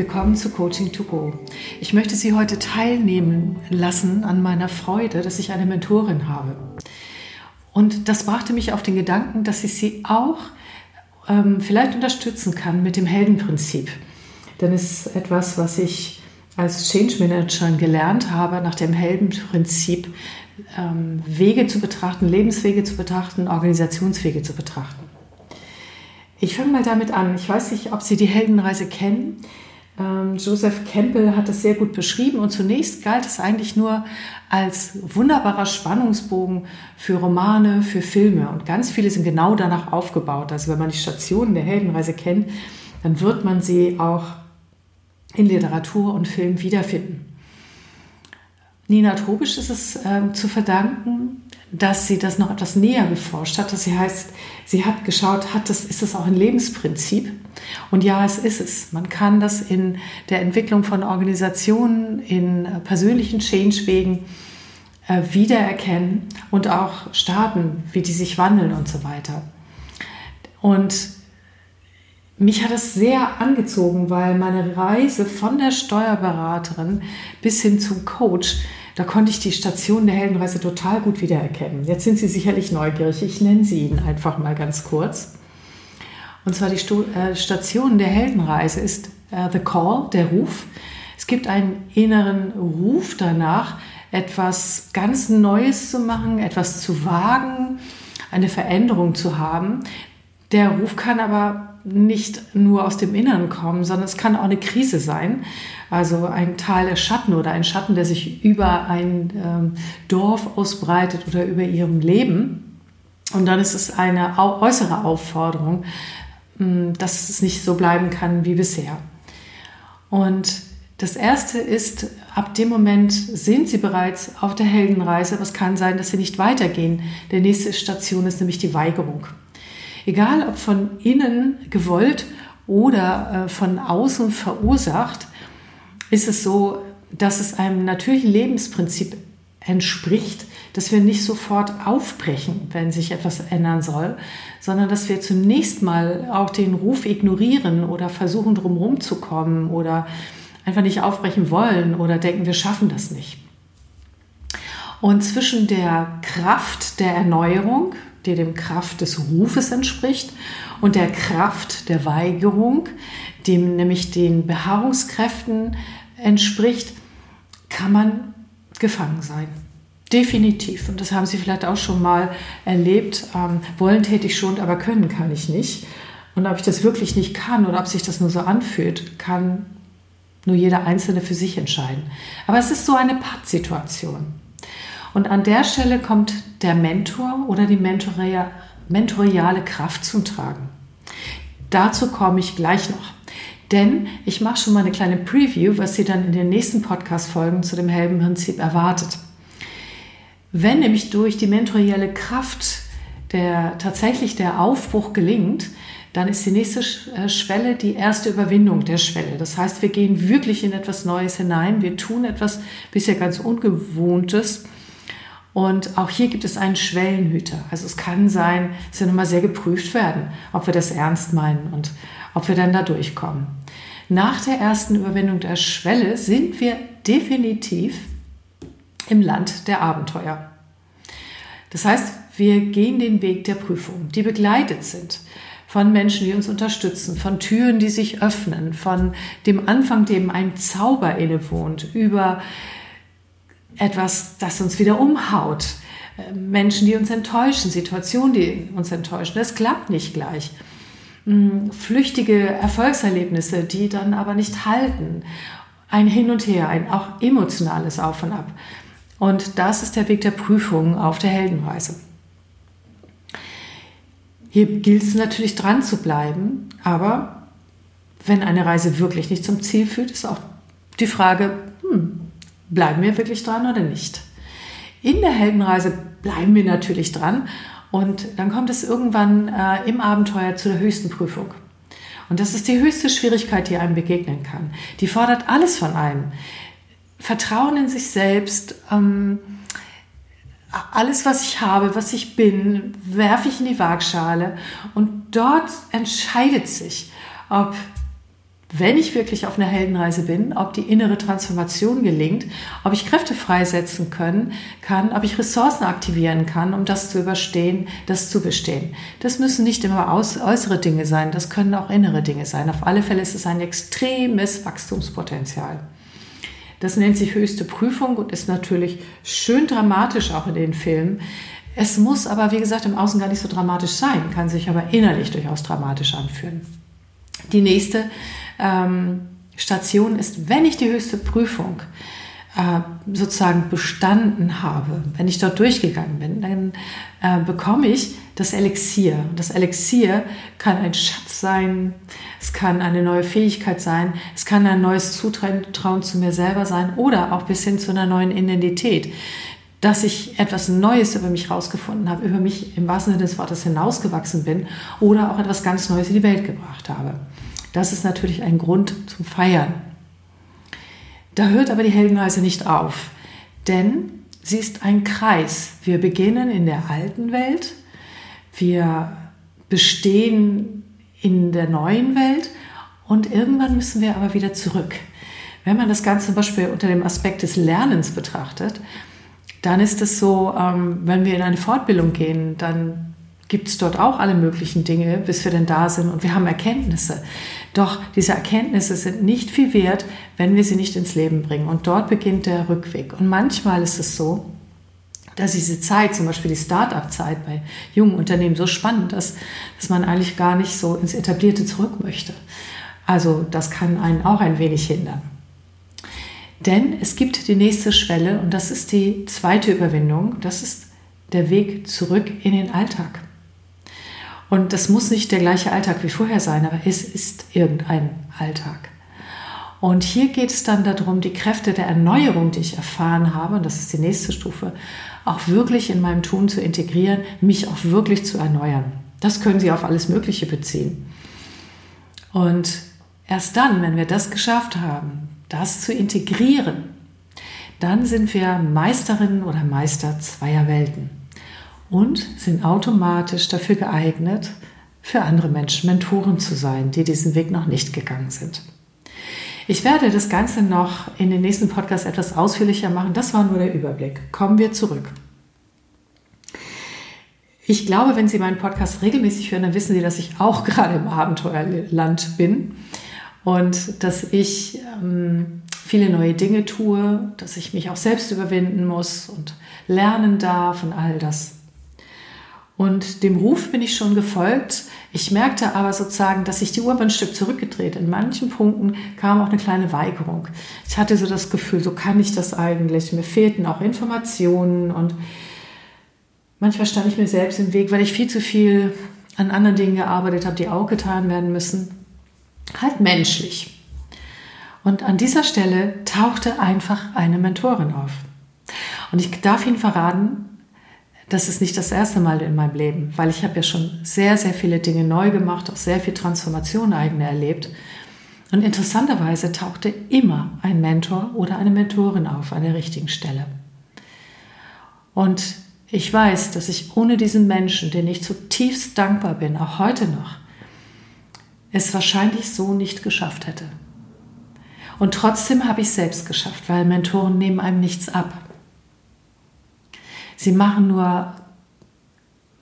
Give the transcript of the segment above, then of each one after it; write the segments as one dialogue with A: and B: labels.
A: willkommen zu Coaching to Go. Ich möchte Sie heute teilnehmen lassen an meiner Freude, dass ich eine Mentorin habe. Und das brachte mich auf den Gedanken, dass ich Sie auch ähm, vielleicht unterstützen kann mit dem Heldenprinzip. Denn es ist etwas, was ich als Change Manager gelernt habe, nach dem Heldenprinzip ähm, Wege zu betrachten, Lebenswege zu betrachten, Organisationswege zu betrachten. Ich fange mal damit an. Ich weiß nicht, ob Sie die Heldenreise kennen. Ähm, Joseph Campbell hat es sehr gut beschrieben und zunächst galt es eigentlich nur als wunderbarer Spannungsbogen für Romane, für Filme und ganz viele sind genau danach aufgebaut. Also wenn man die Stationen der Heldenreise kennt, dann wird man sie auch in Literatur und Film wiederfinden. Nina Trobisch ist es äh, zu verdanken, dass sie das noch etwas näher geforscht hat. Das heißt, sie hat geschaut, hat das, ist das auch ein Lebensprinzip? Und ja, es ist es. Man kann das in der Entwicklung von Organisationen, in persönlichen Changewegen äh, wiedererkennen und auch Staaten, wie die sich wandeln und so weiter. Und mich hat es sehr angezogen, weil meine Reise von der Steuerberaterin bis hin zum Coach da konnte ich die Station der Heldenreise total gut wiedererkennen. Jetzt sind Sie sicherlich neugierig. Ich nenne sie Ihnen einfach mal ganz kurz. Und zwar die Sto äh, Station der Heldenreise ist äh, The Call, der Ruf. Es gibt einen inneren Ruf danach, etwas ganz Neues zu machen, etwas zu wagen, eine Veränderung zu haben. Der Ruf kann aber nicht nur aus dem Inneren kommen, sondern es kann auch eine Krise sein. Also ein Teil der Schatten oder ein Schatten, der sich über ein ähm, Dorf ausbreitet oder über ihrem Leben. Und dann ist es eine äußere Aufforderung, mh, dass es nicht so bleiben kann wie bisher. Und das erste ist, ab dem Moment sind sie bereits auf der Heldenreise, aber es kann sein, dass sie nicht weitergehen. Der nächste Station ist nämlich die Weigerung. Egal ob von innen gewollt oder äh, von außen verursacht, ist es so, dass es einem natürlichen Lebensprinzip entspricht, dass wir nicht sofort aufbrechen, wenn sich etwas ändern soll, sondern dass wir zunächst mal auch den Ruf ignorieren oder versuchen drumherum zu kommen oder einfach nicht aufbrechen wollen oder denken, wir schaffen das nicht. Und zwischen der Kraft der Erneuerung, die dem Kraft des Rufes entspricht, und der Kraft der Weigerung, dem nämlich den Beharrungskräften entspricht, kann man gefangen sein. Definitiv. Und das haben Sie vielleicht auch schon mal erlebt. Ähm, wollen täte ich schon, aber können kann ich nicht. Und ob ich das wirklich nicht kann oder ob sich das nur so anfühlt, kann nur jeder Einzelne für sich entscheiden. Aber es ist so eine Pattsituation. Und an der Stelle kommt der Mentor oder die mentoriale Kraft zum Tragen. Dazu komme ich gleich noch. Denn ich mache schon mal eine kleine Preview, was Sie dann in den nächsten Podcast-Folgen zu dem Heldenprinzip erwartet. Wenn nämlich durch die mentorielle Kraft der, tatsächlich der Aufbruch gelingt, dann ist die nächste äh, Schwelle die erste Überwindung der Schwelle. Das heißt, wir gehen wirklich in etwas Neues hinein. Wir tun etwas bisher ganz Ungewohntes und auch hier gibt es einen Schwellenhüter. Also es kann sein, dass wir nochmal sehr geprüft werden, ob wir das ernst meinen und ob wir dann da durchkommen. Nach der ersten Überwindung der Schwelle sind wir definitiv im Land der Abenteuer. Das heißt, wir gehen den Weg der Prüfung, die begleitet sind von Menschen, die uns unterstützen, von Türen, die sich öffnen, von dem Anfang, dem ein Zauber innewohnt, über etwas, das uns wieder umhaut. Menschen, die uns enttäuschen, Situationen, die uns enttäuschen. Das klappt nicht gleich. Mm, flüchtige Erfolgserlebnisse, die dann aber nicht halten. Ein Hin und Her, ein auch emotionales Auf und Ab. Und das ist der Weg der Prüfung auf der Heldenreise. Hier gilt es natürlich dran zu bleiben, aber wenn eine Reise wirklich nicht zum Ziel führt, ist auch die Frage, hm, bleiben wir wirklich dran oder nicht? In der Heldenreise bleiben wir natürlich dran und dann kommt es irgendwann äh, im Abenteuer zu der höchsten Prüfung. Und das ist die höchste Schwierigkeit, die einem begegnen kann. Die fordert alles von einem. Vertrauen in sich selbst, ähm, alles, was ich habe, was ich bin, werfe ich in die Waagschale und dort entscheidet sich, ob wenn ich wirklich auf einer Heldenreise bin, ob die innere Transformation gelingt, ob ich Kräfte freisetzen können, kann, ob ich Ressourcen aktivieren kann, um das zu überstehen, das zu bestehen. Das müssen nicht immer äußere Dinge sein, das können auch innere Dinge sein. Auf alle Fälle ist es ein extremes Wachstumspotenzial. Das nennt sich höchste Prüfung und ist natürlich schön dramatisch auch in den Filmen. Es muss aber, wie gesagt, im Außen gar nicht so dramatisch sein, kann sich aber innerlich durchaus dramatisch anfühlen. Die nächste ähm, Station ist, wenn ich die höchste Prüfung äh, sozusagen bestanden habe, wenn ich dort durchgegangen bin, dann äh, bekomme ich das Elixier. Das Elixier kann ein Schatz sein, es kann eine neue Fähigkeit sein, es kann ein neues Zutrauen zu mir selber sein oder auch bis hin zu einer neuen Identität dass ich etwas Neues über mich rausgefunden habe, über mich im wahrsten Sinne des Wortes hinausgewachsen bin oder auch etwas ganz Neues in die Welt gebracht habe. Das ist natürlich ein Grund zum Feiern. Da hört aber die Heldenreise nicht auf, denn sie ist ein Kreis. Wir beginnen in der alten Welt, wir bestehen in der neuen Welt und irgendwann müssen wir aber wieder zurück. Wenn man das Ganze zum Beispiel unter dem Aspekt des Lernens betrachtet, dann ist es so, ähm, wenn wir in eine Fortbildung gehen, dann gibt es dort auch alle möglichen Dinge, bis wir denn da sind und wir haben Erkenntnisse. Doch diese Erkenntnisse sind nicht viel wert, wenn wir sie nicht ins Leben bringen. Und dort beginnt der Rückweg. Und manchmal ist es so, dass diese Zeit, zum Beispiel die Start-up-Zeit bei jungen Unternehmen, so spannend ist, dass man eigentlich gar nicht so ins Etablierte zurück möchte. Also das kann einen auch ein wenig hindern. Denn es gibt die nächste Schwelle und das ist die zweite Überwindung. Das ist der Weg zurück in den Alltag. Und das muss nicht der gleiche Alltag wie vorher sein, aber es ist irgendein Alltag. Und hier geht es dann darum, die Kräfte der Erneuerung, die ich erfahren habe, und das ist die nächste Stufe, auch wirklich in meinem Tun zu integrieren, mich auch wirklich zu erneuern. Das können Sie auf alles Mögliche beziehen. Und erst dann, wenn wir das geschafft haben, das zu integrieren, dann sind wir Meisterinnen oder Meister zweier Welten und sind automatisch dafür geeignet, für andere Menschen Mentoren zu sein, die diesen Weg noch nicht gegangen sind. Ich werde das Ganze noch in den nächsten Podcast etwas ausführlicher machen. Das war nur der Überblick. Kommen wir zurück. Ich glaube, wenn Sie meinen Podcast regelmäßig hören, dann wissen Sie, dass ich auch gerade im Abenteuerland bin und dass ich ähm, viele neue Dinge tue, dass ich mich auch selbst überwinden muss und lernen darf und all das. Und dem Ruf bin ich schon gefolgt. Ich merkte aber sozusagen, dass sich die Uhr ein Stück zurückgedreht. In manchen Punkten kam auch eine kleine Weigerung. Ich hatte so das Gefühl, so kann ich das eigentlich. Mir fehlten auch Informationen und manchmal stand ich mir selbst im Weg, weil ich viel zu viel an anderen Dingen gearbeitet habe, die auch getan werden müssen. Halt menschlich. Und an dieser Stelle tauchte einfach eine Mentorin auf. Und ich darf Ihnen verraten, das ist nicht das erste Mal in meinem Leben, weil ich habe ja schon sehr, sehr viele Dinge neu gemacht, auch sehr viel Transformation eigene erlebt. Und interessanterweise tauchte immer ein Mentor oder eine Mentorin auf an der richtigen Stelle. Und ich weiß, dass ich ohne diesen Menschen, den ich zutiefst dankbar bin, auch heute noch, es wahrscheinlich so nicht geschafft hätte. Und trotzdem habe ich es selbst geschafft, weil Mentoren nehmen einem nichts ab. Sie machen nur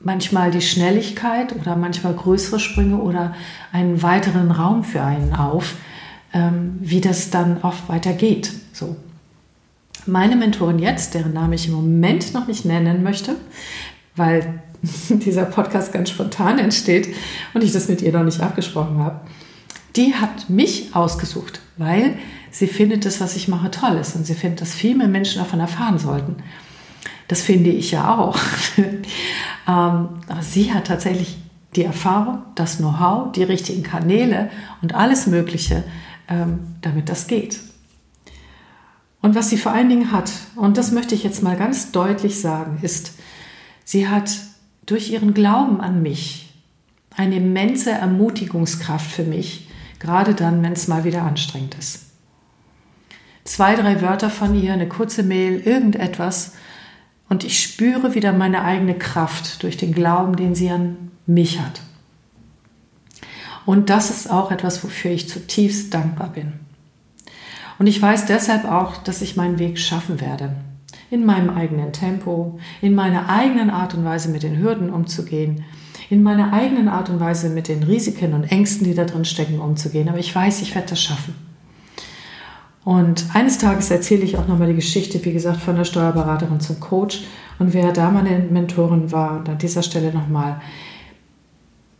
A: manchmal die Schnelligkeit oder manchmal größere Sprünge oder einen weiteren Raum für einen auf, ähm, wie das dann oft weitergeht. So. Meine Mentorin jetzt, deren Name ich im Moment noch nicht nennen möchte, weil dieser Podcast ganz spontan entsteht und ich das mit ihr noch nicht abgesprochen habe, die hat mich ausgesucht, weil sie findet das, was ich mache, toll ist und sie findet, dass viel mehr Menschen davon erfahren sollten. Das finde ich ja auch. ähm, aber sie hat tatsächlich die Erfahrung, das Know-how, die richtigen Kanäle und alles Mögliche, ähm, damit das geht. Und was sie vor allen Dingen hat, und das möchte ich jetzt mal ganz deutlich sagen, ist, sie hat durch ihren Glauben an mich eine immense Ermutigungskraft für mich, gerade dann, wenn es mal wieder anstrengend ist. Zwei, drei Wörter von ihr, eine kurze Mail, irgendetwas, und ich spüre wieder meine eigene Kraft durch den Glauben, den sie an mich hat. Und das ist auch etwas, wofür ich zutiefst dankbar bin. Und ich weiß deshalb auch, dass ich meinen Weg schaffen werde. In meinem eigenen Tempo, in meiner eigenen Art und Weise mit den Hürden umzugehen, in meiner eigenen Art und Weise mit den Risiken und Ängsten, die da drin stecken, umzugehen. Aber ich weiß, ich werde das schaffen. Und eines Tages erzähle ich auch nochmal die Geschichte, wie gesagt, von der Steuerberaterin zum Coach. Und wer da meine Mentorin war, an dieser Stelle nochmal,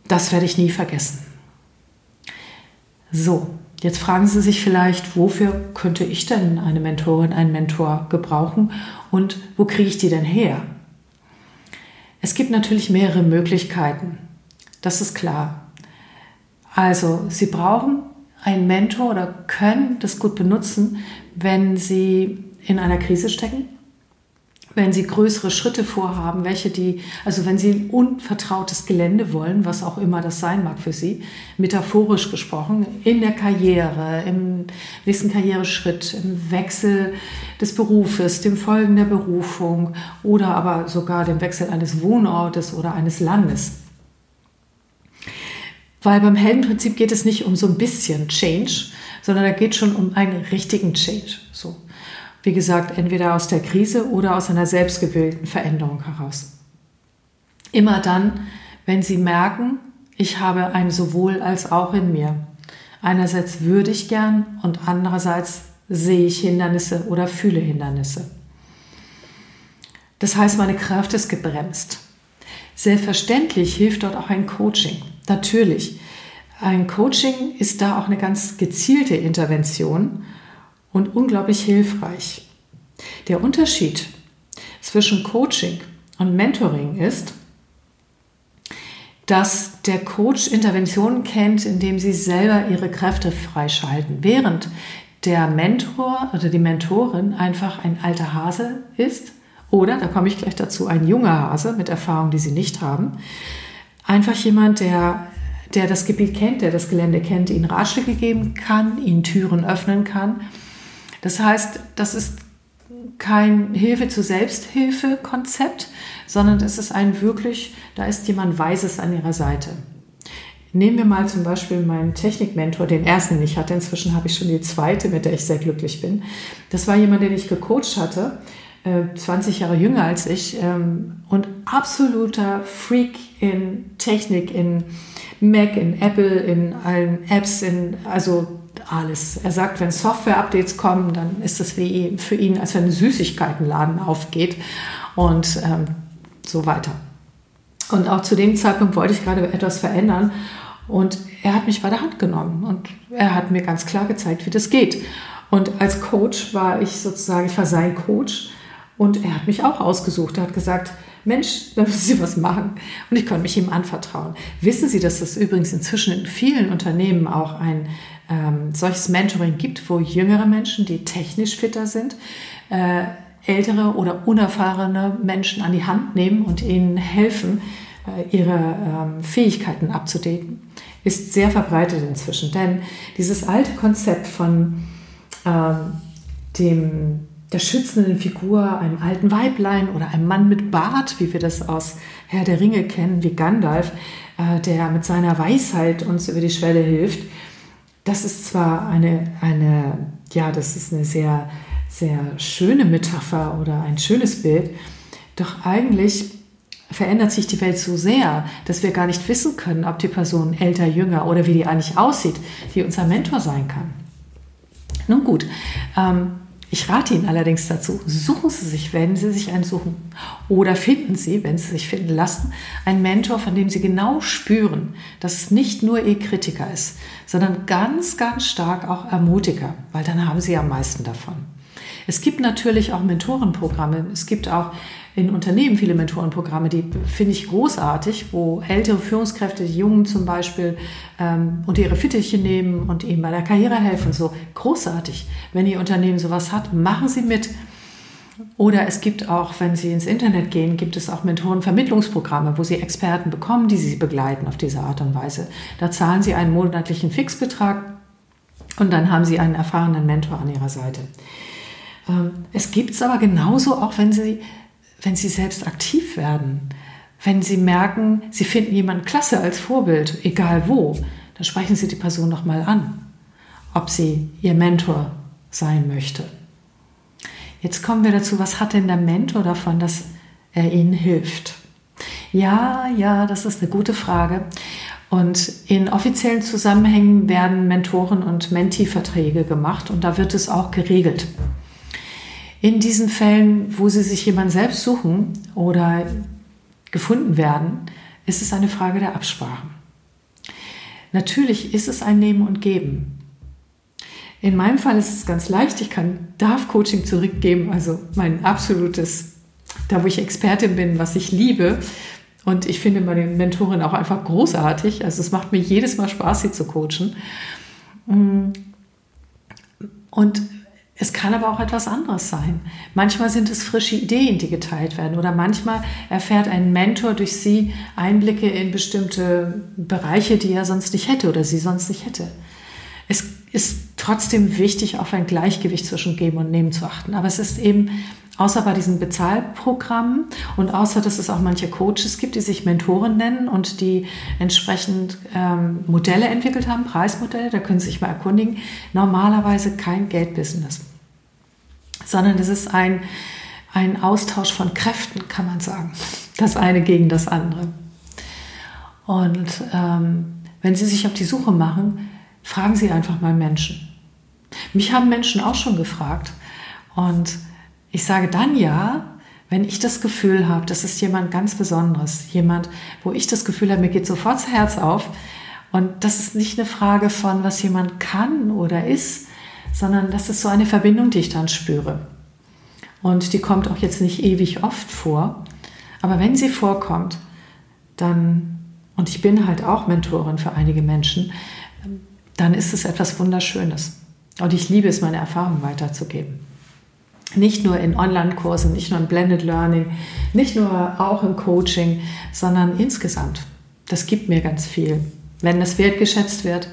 A: das werde ich nie vergessen. So, jetzt fragen Sie sich vielleicht, wofür könnte ich denn eine Mentorin, einen Mentor gebrauchen und wo kriege ich die denn her? Es gibt natürlich mehrere Möglichkeiten, das ist klar. Also, Sie brauchen einen Mentor oder können das gut benutzen, wenn Sie in einer Krise stecken wenn Sie größere Schritte vorhaben, welche die, also wenn Sie unvertrautes Gelände wollen, was auch immer das sein mag für Sie, metaphorisch gesprochen, in der Karriere, im nächsten Karriereschritt, im Wechsel des Berufes, dem Folgen der Berufung oder aber sogar dem Wechsel eines Wohnortes oder eines Landes. Weil beim Heldenprinzip geht es nicht um so ein bisschen Change, sondern da geht schon um einen richtigen Change. So. Wie gesagt, entweder aus der Krise oder aus einer selbstgewählten Veränderung heraus. Immer dann, wenn Sie merken, ich habe ein sowohl als auch in mir. Einerseits würde ich gern und andererseits sehe ich Hindernisse oder fühle Hindernisse. Das heißt, meine Kraft ist gebremst. Selbstverständlich hilft dort auch ein Coaching. Natürlich. Ein Coaching ist da auch eine ganz gezielte Intervention und unglaublich hilfreich. Der Unterschied zwischen Coaching und Mentoring ist, dass der Coach Interventionen kennt, indem sie selber ihre Kräfte freischalten, während der Mentor oder die Mentorin einfach ein alter Hase ist oder, da komme ich gleich dazu, ein junger Hase mit Erfahrungen, die sie nicht haben. Einfach jemand, der, der das Gebiet kennt, der das Gelände kennt, ihnen Ratschläge geben kann, ihnen Türen öffnen kann das heißt, das ist kein Hilfe zu Selbsthilfe-Konzept, sondern es ist ein wirklich, da ist jemand Weises an ihrer Seite. Nehmen wir mal zum Beispiel meinen Technikmentor, den ersten, den ich hatte. Inzwischen habe ich schon die zweite, mit der ich sehr glücklich bin. Das war jemand, den ich gecoacht hatte, 20 äh, Jahre jünger als ich ähm, und absoluter Freak in Technik, in Mac, in Apple, in allen Apps, in, also alles. Er sagt, wenn Software-Updates kommen, dann ist es wie für ihn, als wenn ein Süßigkeitenladen aufgeht und ähm, so weiter. Und auch zu dem Zeitpunkt wollte ich gerade etwas verändern und er hat mich bei der Hand genommen und er hat mir ganz klar gezeigt, wie das geht. Und als Coach war ich sozusagen, ich war sein Coach und er hat mich auch ausgesucht. Er hat gesagt, Mensch, da müssen Sie was machen. Und ich konnte mich ihm anvertrauen. Wissen Sie, dass es übrigens inzwischen in vielen Unternehmen auch ein ähm, solches Mentoring gibt, wo jüngere Menschen, die technisch fitter sind, äh, ältere oder unerfahrene Menschen an die Hand nehmen und ihnen helfen, äh, ihre ähm, Fähigkeiten abzudaten, ist sehr verbreitet inzwischen. Denn dieses alte Konzept von ähm, dem der schützenden Figur, einem alten Weiblein oder einem Mann mit Bart, wie wir das aus Herr der Ringe kennen, wie Gandalf, äh, der mit seiner Weisheit uns über die Schwelle hilft. Das ist zwar eine, eine, ja, das ist eine sehr, sehr schöne Metapher oder ein schönes Bild, doch eigentlich verändert sich die Welt so sehr, dass wir gar nicht wissen können, ob die Person älter, jünger oder wie die eigentlich aussieht, die unser Mentor sein kann. Nun gut, ähm, ich rate Ihnen allerdings dazu, suchen Sie sich, wenn Sie sich einen suchen, oder finden Sie, wenn Sie sich finden lassen, einen Mentor, von dem Sie genau spüren, dass es nicht nur Ihr Kritiker ist, sondern ganz, ganz stark auch Ermutiger, weil dann haben Sie am meisten davon. Es gibt natürlich auch Mentorenprogramme. Es gibt auch in Unternehmen viele Mentorenprogramme, die finde ich großartig, wo ältere Führungskräfte, die Jungen zum Beispiel, ähm, unter ihre Fittiche nehmen und ihnen bei der Karriere helfen. So großartig. Wenn Ihr Unternehmen sowas hat, machen Sie mit. Oder es gibt auch, wenn Sie ins Internet gehen, gibt es auch Mentorenvermittlungsprogramme, wo Sie Experten bekommen, die Sie begleiten auf diese Art und Weise. Da zahlen Sie einen monatlichen Fixbetrag und dann haben Sie einen erfahrenen Mentor an Ihrer Seite. Ähm, es gibt es aber genauso auch, wenn Sie wenn sie selbst aktiv werden, wenn sie merken, sie finden jemanden klasse als Vorbild, egal wo, dann sprechen Sie die Person noch mal an, ob sie Ihr Mentor sein möchte. Jetzt kommen wir dazu, was hat denn der Mentor davon, dass er Ihnen hilft? Ja, ja, das ist eine gute Frage. Und in offiziellen Zusammenhängen werden Mentoren- und Mentee-Verträge gemacht und da wird es auch geregelt. In diesen Fällen, wo Sie sich jemand selbst suchen oder gefunden werden, ist es eine Frage der Absprache. Natürlich ist es ein Nehmen und Geben. In meinem Fall ist es ganz leicht. Ich kann, darf Coaching zurückgeben, also mein absolutes, da wo ich Expertin bin, was ich liebe. Und ich finde meine Mentorin auch einfach großartig. Also es macht mir jedes Mal Spaß, sie zu coachen. Und es kann aber auch etwas anderes sein. Manchmal sind es frische Ideen, die geteilt werden oder manchmal erfährt ein Mentor durch sie Einblicke in bestimmte Bereiche, die er sonst nicht hätte oder sie sonst nicht hätte. Es ist trotzdem wichtig, auf ein Gleichgewicht zwischen Geben und Nehmen zu achten. Aber es ist eben, außer bei diesen Bezahlprogrammen und außer, dass es auch manche Coaches gibt, die sich Mentoren nennen und die entsprechend ähm, Modelle entwickelt haben, Preismodelle, da können Sie sich mal erkundigen, normalerweise kein Geldbusiness sondern es ist ein, ein Austausch von Kräften, kann man sagen. Das eine gegen das andere. Und ähm, wenn Sie sich auf die Suche machen, fragen Sie einfach mal Menschen. Mich haben Menschen auch schon gefragt. Und ich sage dann ja, wenn ich das Gefühl habe, das ist jemand ganz Besonderes, jemand, wo ich das Gefühl habe, mir geht sofort das Herz auf. Und das ist nicht eine Frage von, was jemand kann oder ist, sondern das ist so eine Verbindung, die ich dann spüre. Und die kommt auch jetzt nicht ewig oft vor, aber wenn sie vorkommt, dann, und ich bin halt auch Mentorin für einige Menschen, dann ist es etwas Wunderschönes. Und ich liebe es, meine Erfahrungen weiterzugeben. Nicht nur in Online-Kursen, nicht nur im Blended Learning, nicht nur auch im Coaching, sondern insgesamt. Das gibt mir ganz viel. Wenn das wertgeschätzt wird,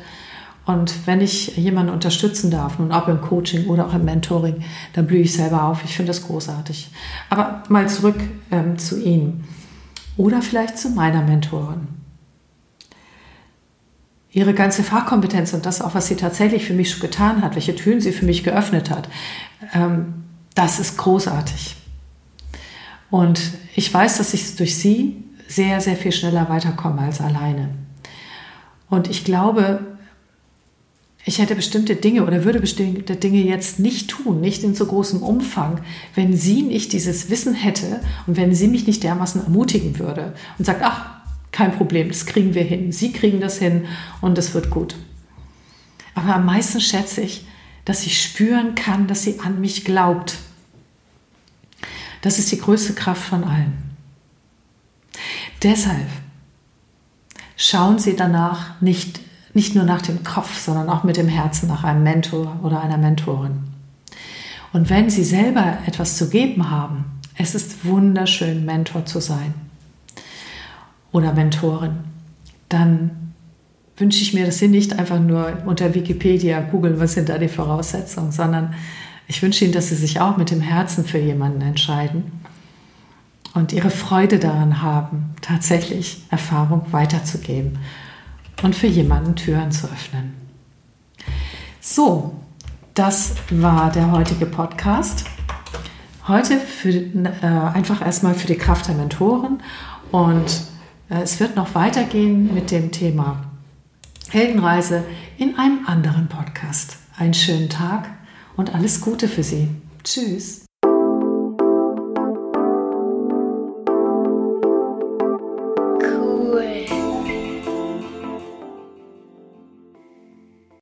A: und wenn ich jemanden unterstützen darf, nun ob im Coaching oder auch im Mentoring, dann blühe ich selber auf. Ich finde das großartig. Aber mal zurück ähm, zu Ihnen oder vielleicht zu meiner Mentorin. Ihre ganze Fachkompetenz und das auch, was sie tatsächlich für mich schon getan hat, welche Türen sie für mich geöffnet hat, ähm, das ist großartig. Und ich weiß, dass ich durch sie sehr, sehr viel schneller weiterkomme als alleine. Und ich glaube, ich hätte bestimmte Dinge oder würde bestimmte Dinge jetzt nicht tun, nicht in so großem Umfang, wenn sie nicht dieses Wissen hätte und wenn sie mich nicht dermaßen ermutigen würde und sagt, ach, kein Problem, das kriegen wir hin, sie kriegen das hin und es wird gut. Aber am meisten schätze ich, dass ich spüren kann, dass sie an mich glaubt. Das ist die größte Kraft von allen. Deshalb schauen Sie danach nicht nicht nur nach dem Kopf, sondern auch mit dem Herzen nach einem Mentor oder einer Mentorin. Und wenn Sie selber etwas zu geben haben, es ist wunderschön, Mentor zu sein oder Mentorin, dann wünsche ich mir, dass Sie nicht einfach nur unter Wikipedia googeln, was sind da die Voraussetzungen, sondern ich wünsche Ihnen, dass Sie sich auch mit dem Herzen für jemanden entscheiden und Ihre Freude daran haben, tatsächlich Erfahrung weiterzugeben und für jemanden Türen zu öffnen. So, das war der heutige Podcast. Heute für, äh, einfach erstmal für die Kraft der Mentoren und äh, es wird noch weitergehen mit dem Thema Heldenreise in einem anderen Podcast. Einen schönen Tag und alles Gute für Sie. Tschüss.